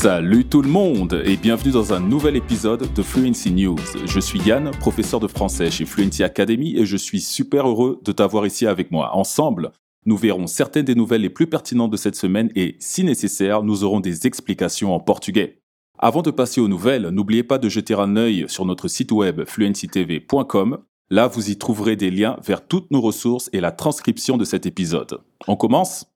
Salut tout le monde et bienvenue dans un nouvel épisode de Fluency News. Je suis Yann, professeur de français chez Fluency Academy et je suis super heureux de t'avoir ici avec moi. Ensemble, nous verrons certaines des nouvelles les plus pertinentes de cette semaine et, si nécessaire, nous aurons des explications en portugais. Avant de passer aux nouvelles, n'oubliez pas de jeter un œil sur notre site web fluencytv.com. Là, vous y trouverez des liens vers toutes nos ressources et la transcription de cet épisode. On commence?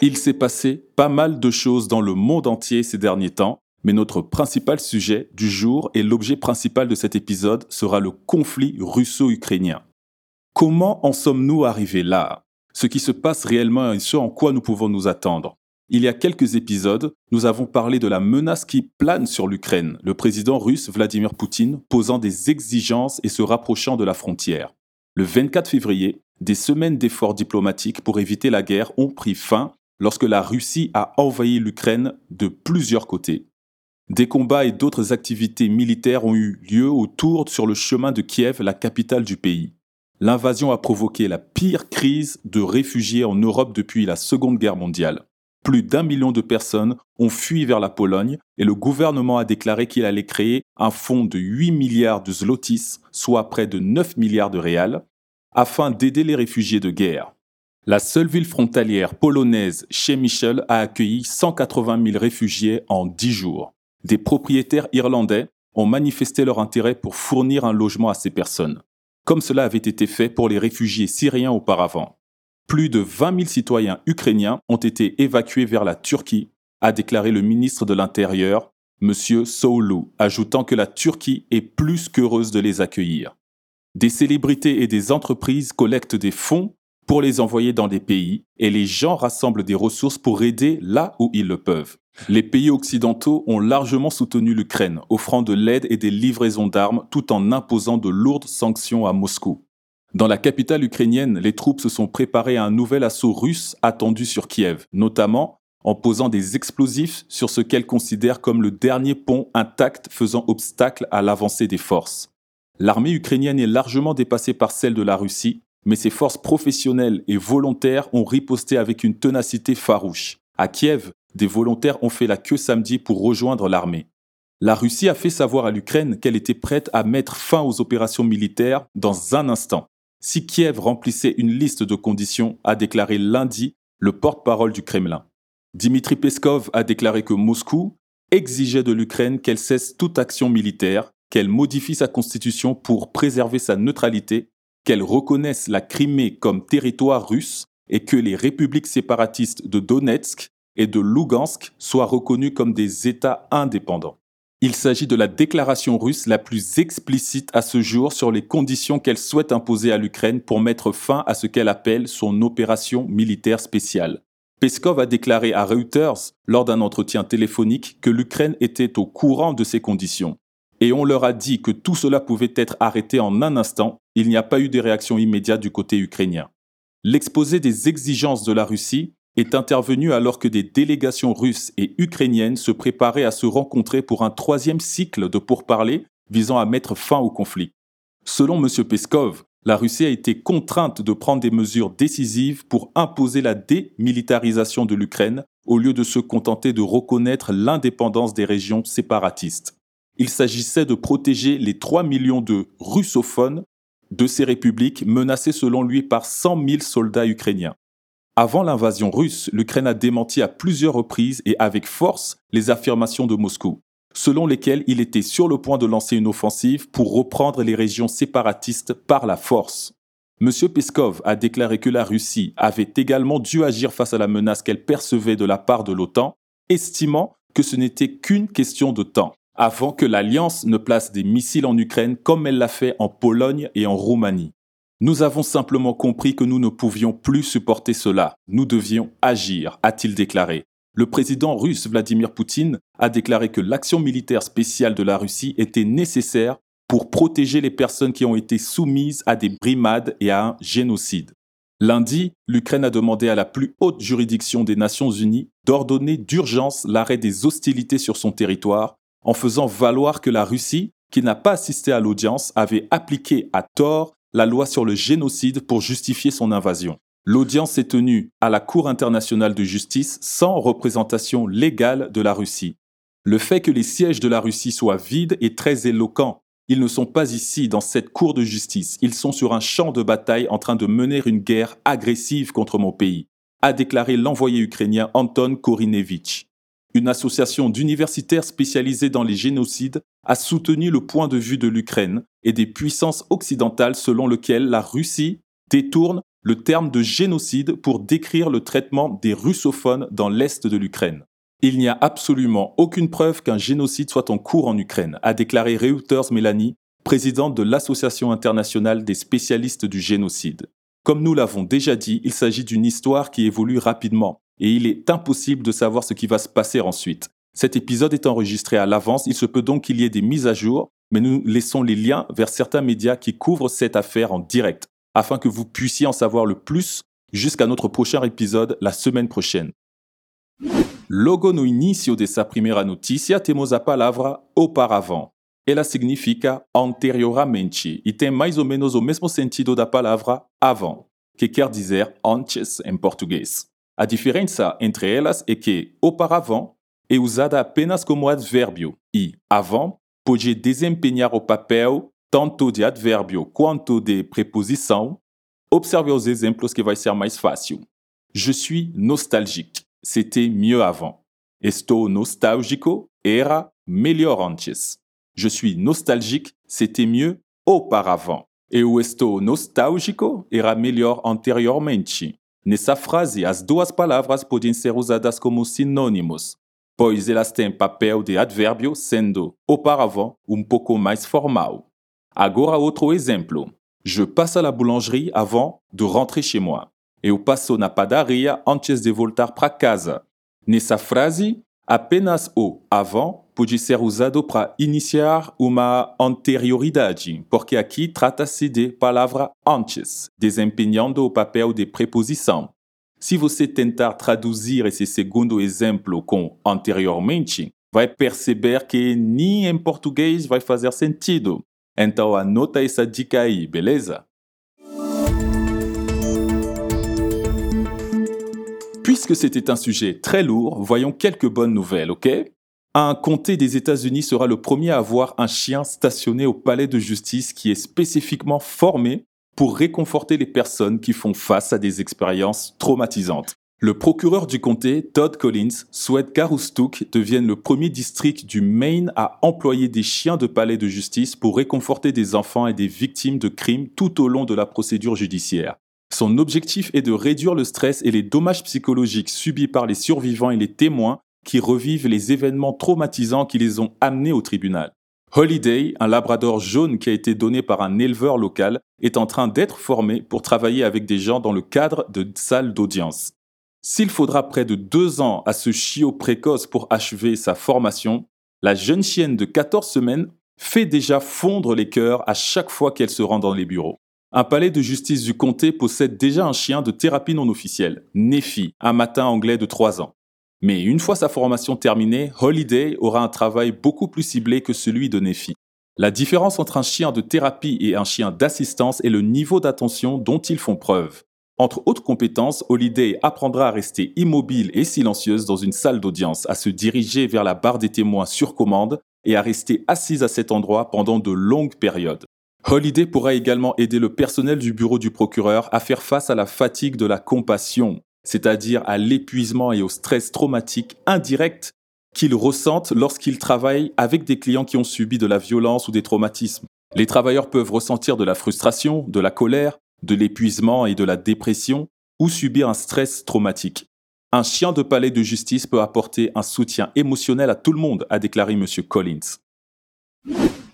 Il s'est passé pas mal de choses dans le monde entier ces derniers temps, mais notre principal sujet du jour et l'objet principal de cet épisode sera le conflit russo-ukrainien. Comment en sommes-nous arrivés là? Ce qui se passe réellement et ce en quoi nous pouvons nous attendre. Il y a quelques épisodes, nous avons parlé de la menace qui plane sur l'Ukraine, le président russe Vladimir Poutine posant des exigences et se rapprochant de la frontière. Le 24 février, des semaines d'efforts diplomatiques pour éviter la guerre ont pris fin lorsque la Russie a envahi l'Ukraine de plusieurs côtés. Des combats et d'autres activités militaires ont eu lieu autour sur le chemin de Kiev, la capitale du pays. L'invasion a provoqué la pire crise de réfugiés en Europe depuis la Seconde Guerre mondiale. Plus d'un million de personnes ont fui vers la Pologne et le gouvernement a déclaré qu'il allait créer un fonds de 8 milliards de zlotys, soit près de 9 milliards de réals, afin d'aider les réfugiés de guerre. La seule ville frontalière polonaise, chez Michel, a accueilli 180 000 réfugiés en 10 jours. Des propriétaires irlandais ont manifesté leur intérêt pour fournir un logement à ces personnes, comme cela avait été fait pour les réfugiés syriens auparavant. Plus de 20 000 citoyens ukrainiens ont été évacués vers la Turquie, a déclaré le ministre de l'Intérieur, M. Soulu, ajoutant que la Turquie est plus qu'heureuse de les accueillir. Des célébrités et des entreprises collectent des fonds pour les envoyer dans des pays et les gens rassemblent des ressources pour aider là où ils le peuvent. Les pays occidentaux ont largement soutenu l'Ukraine, offrant de l'aide et des livraisons d'armes tout en imposant de lourdes sanctions à Moscou. Dans la capitale ukrainienne, les troupes se sont préparées à un nouvel assaut russe attendu sur Kiev, notamment en posant des explosifs sur ce qu'elles considèrent comme le dernier pont intact faisant obstacle à l'avancée des forces. L'armée ukrainienne est largement dépassée par celle de la Russie mais ses forces professionnelles et volontaires ont riposté avec une ténacité farouche. À Kiev, des volontaires ont fait la queue samedi pour rejoindre l'armée. La Russie a fait savoir à l'Ukraine qu'elle était prête à mettre fin aux opérations militaires dans un instant. Si Kiev remplissait une liste de conditions, a déclaré lundi le porte-parole du Kremlin. Dimitri Peskov a déclaré que Moscou exigeait de l'Ukraine qu'elle cesse toute action militaire, qu'elle modifie sa constitution pour préserver sa neutralité qu'elle reconnaisse la Crimée comme territoire russe et que les républiques séparatistes de Donetsk et de Lugansk soient reconnues comme des États indépendants. Il s'agit de la déclaration russe la plus explicite à ce jour sur les conditions qu'elle souhaite imposer à l'Ukraine pour mettre fin à ce qu'elle appelle son opération militaire spéciale. Peskov a déclaré à Reuters, lors d'un entretien téléphonique, que l'Ukraine était au courant de ces conditions et on leur a dit que tout cela pouvait être arrêté en un instant, il n'y a pas eu de réaction immédiate du côté ukrainien. L'exposé des exigences de la Russie est intervenu alors que des délégations russes et ukrainiennes se préparaient à se rencontrer pour un troisième cycle de pourparlers visant à mettre fin au conflit. Selon M. Peskov, la Russie a été contrainte de prendre des mesures décisives pour imposer la démilitarisation de l'Ukraine au lieu de se contenter de reconnaître l'indépendance des régions séparatistes il s'agissait de protéger les 3 millions de russophones de ces républiques menacées selon lui par 100 000 soldats ukrainiens. Avant l'invasion russe, l'Ukraine a démenti à plusieurs reprises et avec force les affirmations de Moscou, selon lesquelles il était sur le point de lancer une offensive pour reprendre les régions séparatistes par la force. M. Peskov a déclaré que la Russie avait également dû agir face à la menace qu'elle percevait de la part de l'OTAN, estimant que ce n'était qu'une question de temps avant que l'Alliance ne place des missiles en Ukraine comme elle l'a fait en Pologne et en Roumanie. Nous avons simplement compris que nous ne pouvions plus supporter cela. Nous devions agir, a-t-il déclaré. Le président russe Vladimir Poutine a déclaré que l'action militaire spéciale de la Russie était nécessaire pour protéger les personnes qui ont été soumises à des brimades et à un génocide. Lundi, l'Ukraine a demandé à la plus haute juridiction des Nations Unies d'ordonner d'urgence l'arrêt des hostilités sur son territoire en faisant valoir que la Russie, qui n'a pas assisté à l'audience, avait appliqué à tort la loi sur le génocide pour justifier son invasion. L'audience s'est tenue à la Cour internationale de justice sans représentation légale de la Russie. Le fait que les sièges de la Russie soient vides est très éloquent. Ils ne sont pas ici dans cette cour de justice, ils sont sur un champ de bataille en train de mener une guerre agressive contre mon pays, a déclaré l'envoyé ukrainien Anton Korinevich. Une association d'universitaires spécialisés dans les génocides a soutenu le point de vue de l'Ukraine et des puissances occidentales selon lequel la Russie détourne le terme de génocide pour décrire le traitement des russophones dans l'est de l'Ukraine. Il n'y a absolument aucune preuve qu'un génocide soit en cours en Ukraine, a déclaré Reuters Mélanie, présidente de l'Association internationale des spécialistes du génocide. Comme nous l'avons déjà dit, il s'agit d'une histoire qui évolue rapidement, et il est impossible de savoir ce qui va se passer ensuite. Cet épisode est enregistré à l'avance, il se peut donc qu'il y ait des mises à jour, mais nous laissons les liens vers certains médias qui couvrent cette affaire en direct, afin que vous puissiez en savoir le plus jusqu'à notre prochain épisode la semaine prochaine. Logo no início dessa primeira notícia temos a palavra auparavant. Ela significa anteriormente e tem mais ou menos o mesmo sentido da palavra avant, que quer dizer antes em português. A diferença entre elas é que auparavant é usada apenas como advérbio e avant pode desempenhar o papel tanto de advérbio quanto de preposição. Observe os exemplos que vai ser mais fácil. Je suis nostalgique c'était mieux avant. Esto nostálgico era melhor antes. Je suis nostalgique, c'était mieux auparavant. Eu estou nostálgico era melhor anteriormente. Nessa frase, as duas palavras podem ser usadas como sinônimos, pois elas têm papel de advérbio, sendo auparavant um pouco mais formal. Agora outro exemplo. Je passe à la boulangerie avant de rentrer chez moi. Eu passo na padaria antes de voltar para casa. Nessa frase, apenas o avant pode ser usado para iniciar uma anterioridade, porque aqui trata-se de palavra antes, desempenhando o papel de preposição. Se você tentar traduzir esse segundo exemplo com anteriormente, vai perceber que nem em português vai fazer sentido. Então anota essa dica aí, beleza? Puisque c'était un sujet très lourd, voyons quelques bonnes nouvelles, ok? Un comté des États-Unis sera le premier à avoir un chien stationné au palais de justice qui est spécifiquement formé pour réconforter les personnes qui font face à des expériences traumatisantes. Le procureur du comté, Todd Collins, souhaite qu'Aroostook devienne le premier district du Maine à employer des chiens de palais de justice pour réconforter des enfants et des victimes de crimes tout au long de la procédure judiciaire. Son objectif est de réduire le stress et les dommages psychologiques subis par les survivants et les témoins qui revivent les événements traumatisants qui les ont amenés au tribunal. Holiday, un labrador jaune qui a été donné par un éleveur local, est en train d'être formé pour travailler avec des gens dans le cadre de salles d'audience. S'il faudra près de deux ans à ce chiot précoce pour achever sa formation, la jeune chienne de 14 semaines fait déjà fondre les cœurs à chaque fois qu'elle se rend dans les bureaux. Un palais de justice du comté possède déjà un chien de thérapie non officielle, Nefi, un matin anglais de 3 ans. Mais une fois sa formation terminée, Holiday aura un travail beaucoup plus ciblé que celui de Nefi. La différence entre un chien de thérapie et un chien d'assistance est le niveau d'attention dont ils font preuve. Entre autres compétences, Holiday apprendra à rester immobile et silencieuse dans une salle d'audience, à se diriger vers la barre des témoins sur commande et à rester assise à cet endroit pendant de longues périodes. Holiday pourra également aider le personnel du bureau du procureur à faire face à la fatigue de la compassion, c'est-à-dire à, l'épuisement et au stress traumatique indirect qu'ils ressentent lorsqu'ils travaillent avec des clients qui ont subi de la violence ou des traumatismes. Les travailleurs peuvent ressentir de la frustration, de la colère, de l'épuisement et de la dépression, ou subir un stress traumatique. Un chien de palais de justice peut apporter un soutien émotionnel à tout le monde, a déclaré M. Collins.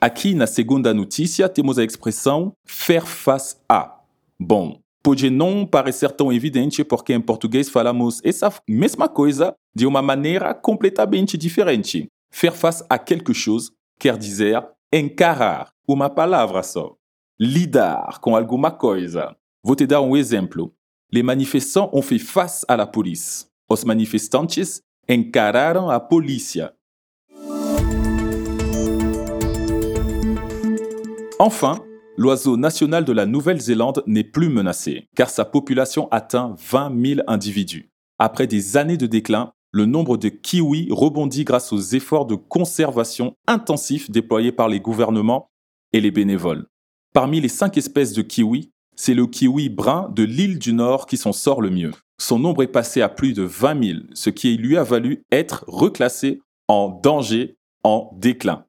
Aqui na segunda notícia temos a expressão faire face a. Bom, pode não parecer tão evidente porque em português falamos essa mesma coisa de uma maneira completamente diferente. Faire face a quelque chose quer dizer encarar, uma palavra só. Lidar com alguma coisa. Vou te dar um exemplo. Les manifestants ont fait face à la police. Os manifestantes encararam a polícia. Enfin, l'oiseau national de la Nouvelle-Zélande n'est plus menacé, car sa population atteint 20 000 individus. Après des années de déclin, le nombre de kiwis rebondit grâce aux efforts de conservation intensifs déployés par les gouvernements et les bénévoles. Parmi les cinq espèces de kiwis, c'est le kiwi brun de l'île du Nord qui s'en sort le mieux. Son nombre est passé à plus de 20 000, ce qui lui a valu être reclassé en danger, en déclin,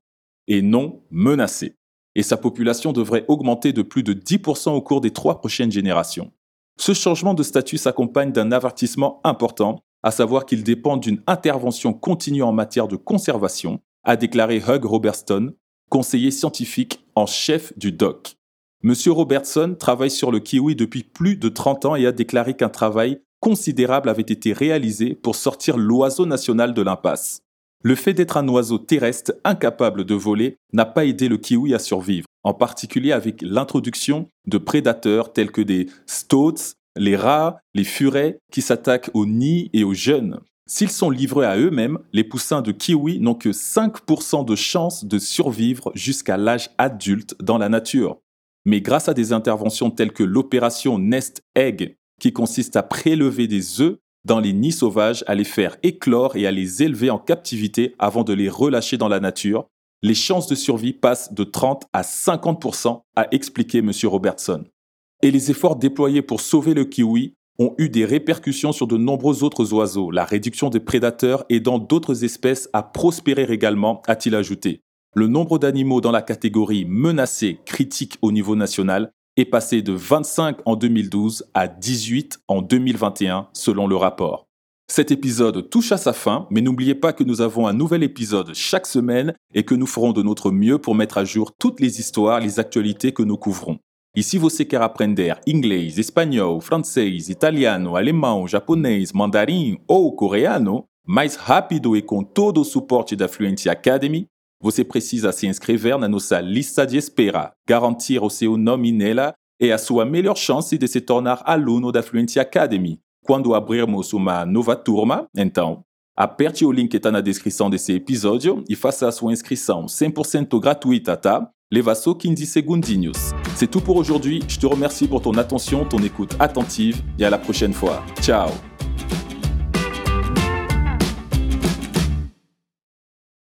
et non menacé. Et sa population devrait augmenter de plus de 10% au cours des trois prochaines générations. Ce changement de statut s'accompagne d'un avertissement important, à savoir qu'il dépend d'une intervention continue en matière de conservation, a déclaré Hugh Robertson, conseiller scientifique en chef du DOC. Monsieur Robertson travaille sur le kiwi depuis plus de 30 ans et a déclaré qu'un travail considérable avait été réalisé pour sortir l'oiseau national de l'impasse. Le fait d'être un oiseau terrestre incapable de voler n'a pas aidé le kiwi à survivre, en particulier avec l'introduction de prédateurs tels que des stoats, les rats, les furets qui s'attaquent aux nids et aux jeunes. S'ils sont livrés à eux-mêmes, les poussins de kiwi n'ont que 5% de chance de survivre jusqu'à l'âge adulte dans la nature. Mais grâce à des interventions telles que l'opération Nest Egg, qui consiste à prélever des œufs dans les nids sauvages, à les faire éclore et à les élever en captivité avant de les relâcher dans la nature, les chances de survie passent de 30 à 50%, a expliqué M. Robertson. Et les efforts déployés pour sauver le kiwi ont eu des répercussions sur de nombreux autres oiseaux, la réduction des prédateurs aidant d'autres espèces à prospérer également, a-t-il ajouté. Le nombre d'animaux dans la catégorie menacés critique au niveau national est passé de 25 en 2012 à 18 en 2021 selon le rapport. Cet épisode touche à sa fin, mais n'oubliez pas que nous avons un nouvel épisode chaque semaine et que nous ferons de notre mieux pour mettre à jour toutes les histoires, les actualités que nous couvrons. E se você quer aprender inglês, espanhol, francês, italiano, alemão, japonês, mandarim ou coreano mais rápido e com todo o suporte da Fluency Academy, você precisa se inscrever na nossa lista de espera, garantir o seu nome nela e a sua melhor chance de se tornar aluno da Fluency Academy. Quando abrirmos uma nova turma, então, aperte o link que está na descrição desse episódio e faça a sua inscrição 100% gratuita, tá? Leva só 15 segundinhos. C'est tout pour aujourd'hui. Je te remercie pour ton attention, ton écoute attentive et à la prochaine fois. Ciao